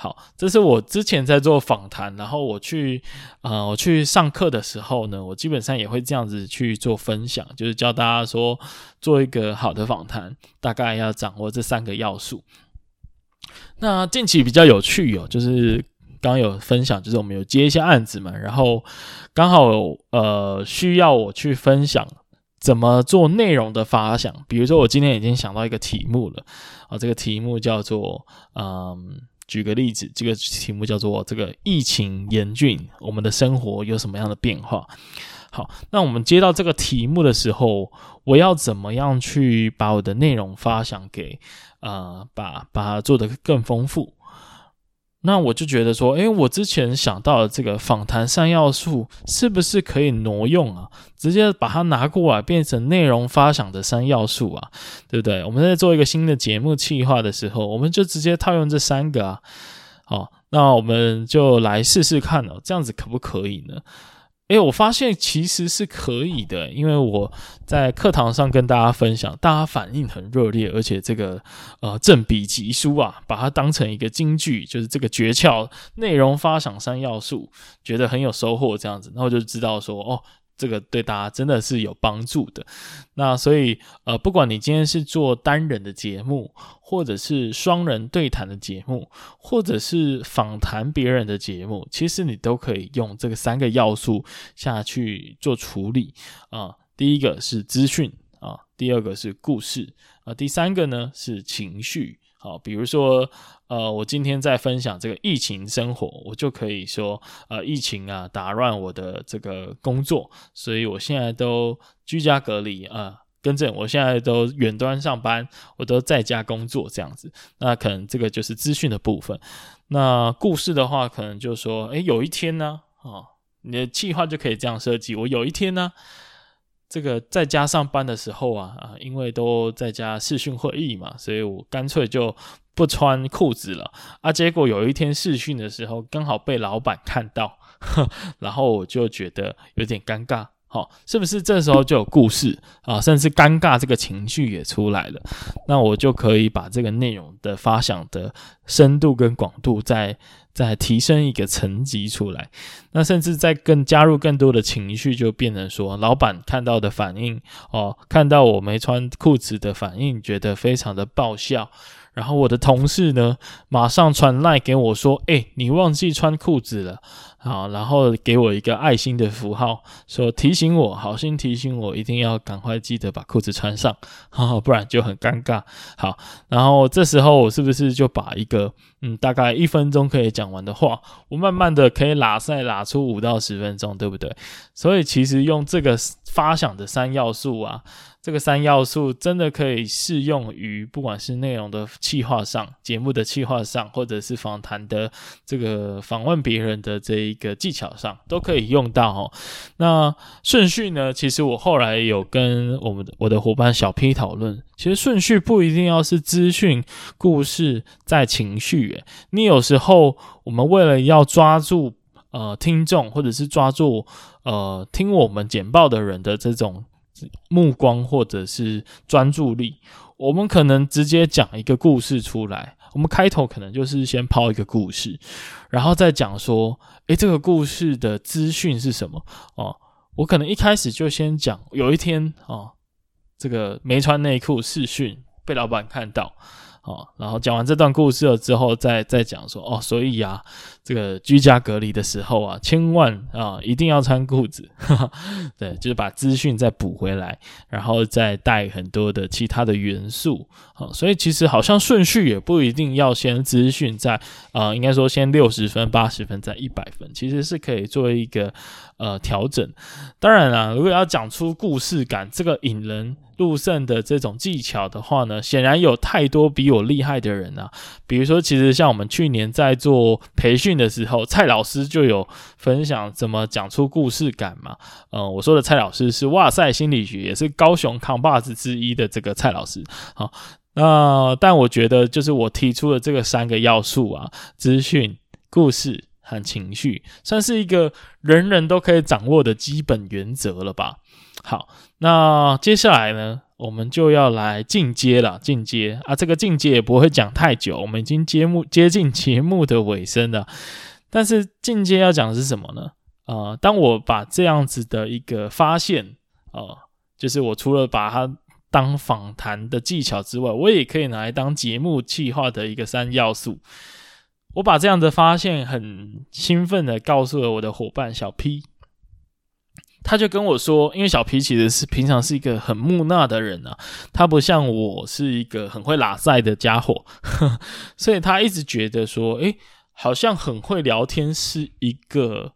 好，这是我之前在做访谈，然后我去，呃，我去上课的时候呢，我基本上也会这样子去做分享，就是教大家说，做一个好的访谈，大概要掌握这三个要素。那近期比较有趣哦，就是刚刚有分享，就是我们有接一些案子嘛，然后刚好呃需要我去分享怎么做内容的发想，比如说我今天已经想到一个题目了，啊，这个题目叫做嗯。举个例子，这个题目叫做“这个疫情严峻，我们的生活有什么样的变化？”好，那我们接到这个题目的时候，我要怎么样去把我的内容发想给呃，把把它做得更丰富？那我就觉得说，诶，我之前想到的这个访谈三要素，是不是可以挪用啊？直接把它拿过来变成内容发想的三要素啊，对不对？我们在做一个新的节目企划的时候，我们就直接套用这三个啊。好，那我们就来试试看哦，这样子可不可以呢？诶，我发现其实是可以的，因为我在课堂上跟大家分享，大家反应很热烈，而且这个呃振笔疾书啊，把它当成一个京剧，就是这个诀窍，内容发想三要素，觉得很有收获，这样子，然后就知道说哦。这个对大家真的是有帮助的。那所以，呃，不管你今天是做单人的节目，或者是双人对谈的节目，或者是访谈别人的节目，其实你都可以用这个三个要素下去做处理啊，第一个是资讯啊，第二个是故事啊，第三个呢是情绪。好，比如说，呃，我今天在分享这个疫情生活，我就可以说，呃，疫情啊打乱我的这个工作，所以我现在都居家隔离啊，更正，我现在都远端上班，我都在家工作这样子。那可能这个就是资讯的部分。那故事的话，可能就说，诶，有一天呢，啊，你的计划就可以这样设计，我有一天呢。这个在家上班的时候啊啊，因为都在家视讯会议嘛，所以我干脆就不穿裤子了啊。结果有一天视讯的时候，刚好被老板看到，*laughs* 然后我就觉得有点尴尬，好，是不是这时候就有故事啊？甚至尴尬这个情绪也出来了，那我就可以把这个内容的发想的深度跟广度在。再提升一个层级出来，那甚至再更加入更多的情绪，就变成说，老板看到的反应哦，看到我没穿裤子的反应，觉得非常的爆笑。然后我的同事呢，马上传赖给我说：“诶，你忘记穿裤子了。”好，然后给我一个爱心的符号，说提醒我，好心提醒我，一定要赶快记得把裤子穿上，好，不然就很尴尬。好，然后这时候我是不是就把一个嗯大概一分钟可以讲完的话，我慢慢的可以拉赛拉出五到十分钟，对不对？所以其实用这个发想的三要素啊。这个三要素真的可以适用于不管是内容的企划上、节目的企划上，或者是访谈的这个访问别人的这一个技巧上，都可以用到哦。那顺序呢？其实我后来有跟我们我的伙伴小 P 讨论，其实顺序不一定要是资讯、故事在情绪。你有时候我们为了要抓住。呃听众或者是抓住呃听我们简报的人的这种目光或者是专注力。我们可能直接讲一个故事出来，我们开头可能就是先抛一个故事，然后再讲说，诶，这个故事的资讯是什么？哦，我可能一开始就先讲，有一天哦，这个没穿内裤试训被老板看到。哦，然后讲完这段故事了之后再，再讲说哦，所以啊，这个居家隔离的时候啊，千万啊一定要穿裤子，哈哈，对，就是把资讯再补回来，然后再带很多的其他的元素，哦，所以其实好像顺序也不一定要先资讯在啊，应该说先六十分、八十分再一百分，其实是可以做一个呃调整。当然啦，如果要讲出故事感，这个引人入胜的这种技巧的话呢，显然有太多比我厉害的人啊。比如说，其实像我们去年在做培训的时候，蔡老师就有分享怎么讲出故事感嘛。嗯，我说的蔡老师是哇塞心理学，也是高雄扛把子之一的这个蔡老师。好，那但我觉得就是我提出的这个三个要素啊，资讯、故事和情绪，算是一个人人都可以掌握的基本原则了吧。好，那接下来呢，我们就要来进阶了。进阶啊，这个进阶也不会讲太久，我们已经节目接近节目的尾声了。但是进阶要讲的是什么呢？呃，当我把这样子的一个发现，呃，就是我除了把它当访谈的技巧之外，我也可以拿来当节目企划的一个三要素。我把这样的发现很兴奋的告诉了我的伙伴小 P。他就跟我说，因为小皮其实是平常是一个很木讷的人啊，他不像我是一个很会拉赛的家伙，呵，*laughs* 所以他一直觉得说，诶，好像很会聊天是一个，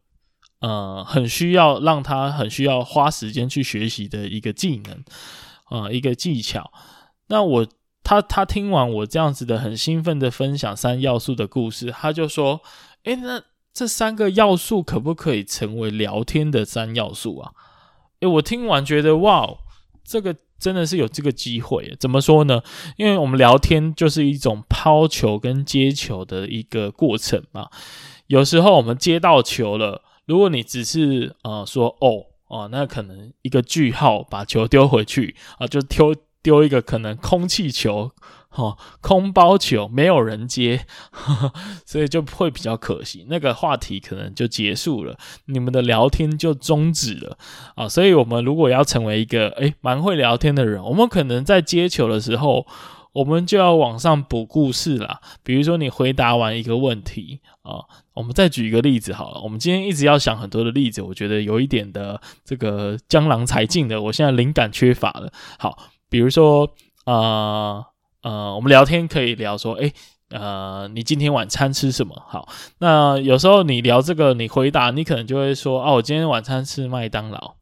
呃，很需要让他很需要花时间去学习的一个技能，呃，一个技巧。那我他他听完我这样子的很兴奋的分享三要素的故事，他就说，诶，那。这三个要素可不可以成为聊天的三要素啊？诶，我听完觉得哇，这个真的是有这个机会。怎么说呢？因为我们聊天就是一种抛球跟接球的一个过程嘛。有时候我们接到球了，如果你只是呃说哦哦，那可能一个句号把球丢回去啊，就丢丢一个可能空气球。哦，空包球没有人接呵呵，所以就会比较可惜，那个话题可能就结束了，你们的聊天就终止了啊。所以，我们如果要成为一个诶蛮会聊天的人，我们可能在接球的时候，我们就要往上补故事啦。比如说，你回答完一个问题啊，我们再举一个例子好了。我们今天一直要想很多的例子，我觉得有一点的这个江郎才尽的，我现在灵感缺乏了。好，比如说啊。呃，我们聊天可以聊说，诶，呃，你今天晚餐吃什么？好，那有时候你聊这个，你回答，你可能就会说，哦，我今天晚餐吃麦当劳。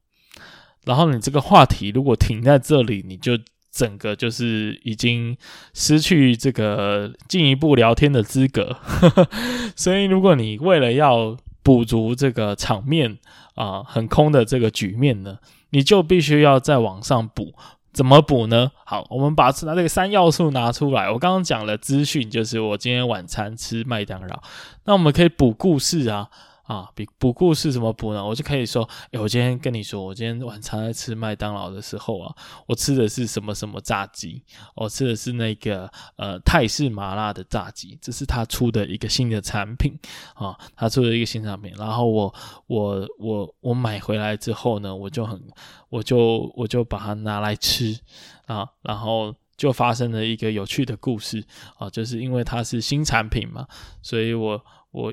然后你这个话题如果停在这里，你就整个就是已经失去这个进一步聊天的资格。*laughs* 所以，如果你为了要补足这个场面啊，很空的这个局面呢，你就必须要再往上补。怎么补呢？好，我们把那这个三要素拿出来。我刚刚讲了资讯，就是我今天晚餐吃麦当劳。那我们可以补故事啊。啊，比补故事怎么补呢？我就可以说，哎，我今天跟你说，我今天晚餐在吃麦当劳的时候啊，我吃的是什么什么炸鸡？我吃的是那个呃泰式麻辣的炸鸡，这是他出的一个新的产品啊，他出的一个新产品。然后我我我我买回来之后呢，我就很我就我就把它拿来吃啊，然后就发生了一个有趣的故事啊，就是因为它是新产品嘛，所以我我。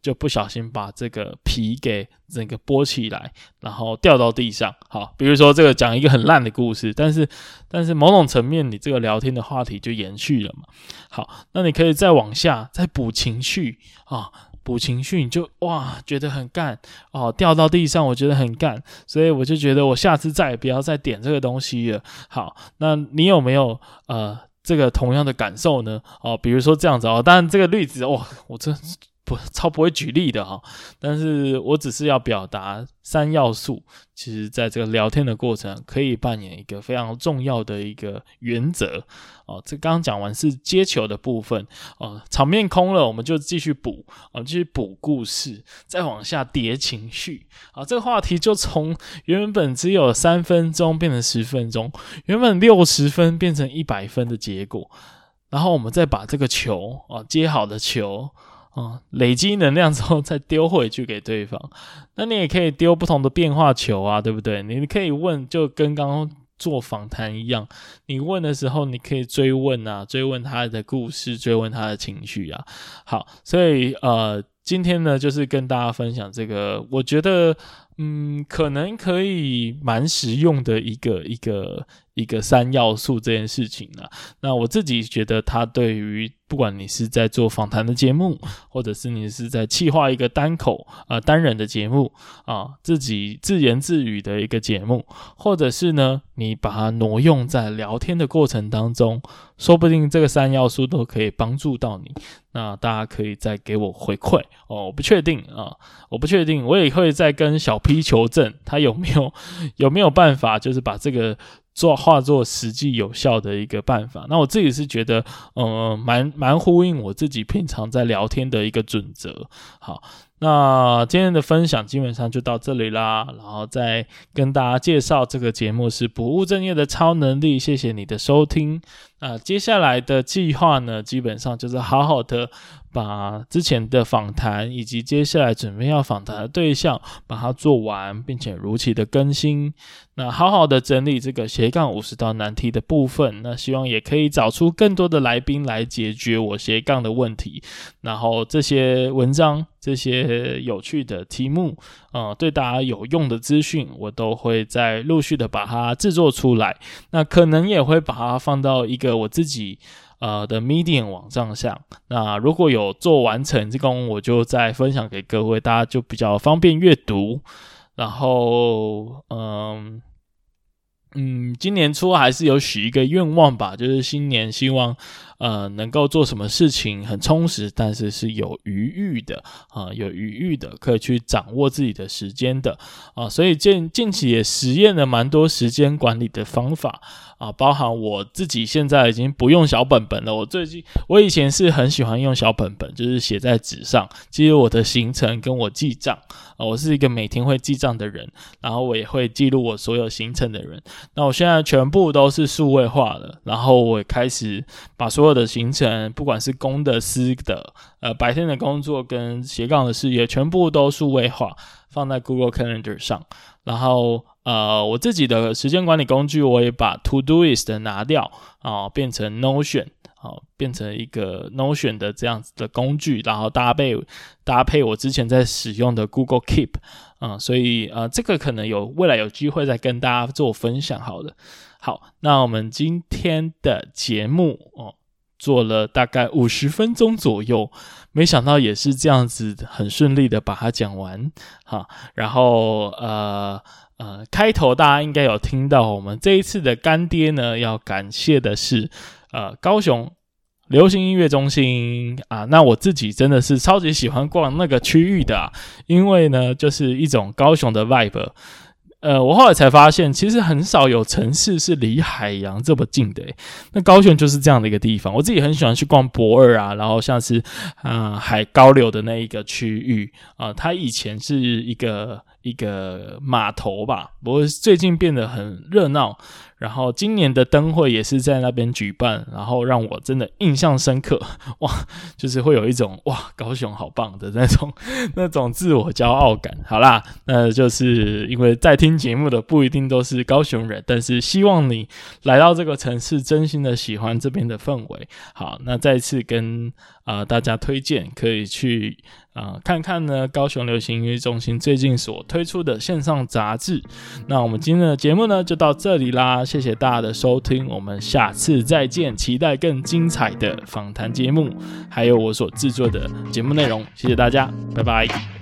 就不小心把这个皮给整个剥起来，然后掉到地上。好，比如说这个讲一个很烂的故事，但是但是某种层面，你这个聊天的话题就延续了嘛。好，那你可以再往下再补情绪啊，补情绪你就哇觉得很干哦，掉到地上我觉得很干，所以我就觉得我下次再也不要再点这个东西了。好，那你有没有呃这个同样的感受呢？哦，比如说这样子哦，当然这个例子哦，我真。不 *laughs* 超不会举例的哈，但是我只是要表达三要素，其实在这个聊天的过程可以扮演一个非常重要的一个原则哦。这刚刚讲完是接球的部分哦，场面空了，我们就继续补啊，继续补故事，再往下叠情绪啊。这个话题就从原本只有三分钟变成十分钟，原本六十分变成一百分的结果。然后我们再把这个球啊，接好的球啊，累积能量之后再丢回去给对方。那你也可以丢不同的变化球啊，对不对？你可以问，就跟刚刚做访谈一样，你问的时候你可以追问啊，追问他的故事，追问他的情绪啊。好，所以呃，今天呢，就是跟大家分享这个，我觉得嗯，可能可以蛮实用的一个一个。一个三要素这件事情呢，那我自己觉得它对于不管你是在做访谈的节目，或者是你是在企划一个单口啊、呃、单人的节目啊，自己自言自语的一个节目，或者是呢你把它挪用在聊天的过程当中，说不定这个三要素都可以帮助到你。那大家可以再给我回馈哦，我不确定啊，我不确定，我也会再跟小 P 求证，他有没有有没有办法，就是把这个。做化作实际有效的一个办法，那我自己是觉得，呃，蛮蛮呼应我自己平常在聊天的一个准则。好，那今天的分享基本上就到这里啦，然后再跟大家介绍这个节目是不务正业的超能力。谢谢你的收听。那接下来的计划呢，基本上就是好好的。把之前的访谈以及接下来准备要访谈的对象，把它做完，并且如期的更新。那好好的整理这个斜杠五十道难题的部分，那希望也可以找出更多的来宾来解决我斜杠的问题。然后这些文章、这些有趣的题目，呃，对大家有用的资讯，我都会在陆续的把它制作出来。那可能也会把它放到一个我自己。呃的 Medium 网站上，那如果有做完成这个，我就再分享给各位，大家就比较方便阅读。然后，嗯嗯，今年初还是有许一个愿望吧，就是新年希望。呃，能够做什么事情很充实，但是是有余裕的啊、有余裕的，可以去掌握自己的时间的啊、所以近近期也实验了蛮多时间管理的方法啊、包含我自己现在已经不用小本本了。我最近我以前是很喜欢用小本本，就是写在纸上，记录我的行程跟我记账啊、我是一个每天会记账的人，然后我也会记录我所有行程的人。那我现在全部都是数位化了，然后我开始把所有的行程，不管是公的私的，呃，白天的工作跟斜杠的事业，全部都数位化，放在 Google Calendar 上。然后，呃，我自己的时间管理工具，我也把 Todoist 拿掉啊、变成 Notion，啊、变成一个 Notion 的这样子的工具，然后搭配搭配我之前在使用的 Google Keep，啊、所以呃，这个可能有未来有机会再跟大家做分享。好的，好，那我们今天的节目哦。做了大概五十分钟左右，没想到也是这样子很顺利的把它讲完哈。然后呃呃，开头大家应该有听到，我们这一次的干爹呢，要感谢的是呃高雄流行音乐中心啊。那我自己真的是超级喜欢逛那个区域的，因为呢就是一种高雄的 vibe。呃，我后来才发现，其实很少有城市是离海洋这么近的。那高雄就是这样的一个地方。我自己很喜欢去逛博尔啊，然后像是啊、呃、海高流的那一个区域啊、它以前是一个一个码头吧，不过最近变得很热闹。然后今年的灯会也是在那边举办，然后让我真的印象深刻，*laughs* 哇，就是会有一种哇，高雄好棒的那种 *laughs* 那种自我骄傲感。好啦，那就是因为在听节目的不一定都是高雄人，但是希望你来到这个城市，真心的喜欢这边的氛围。好，那再次跟啊、大家推荐，可以去。啊、看看呢，高雄流行音乐中心最近所推出的线上杂志。那我们今天的节目呢，就到这里啦，谢谢大家的收听，我们下次再见，期待更精彩的访谈节目，还有我所制作的节目内容，谢谢大家，拜拜。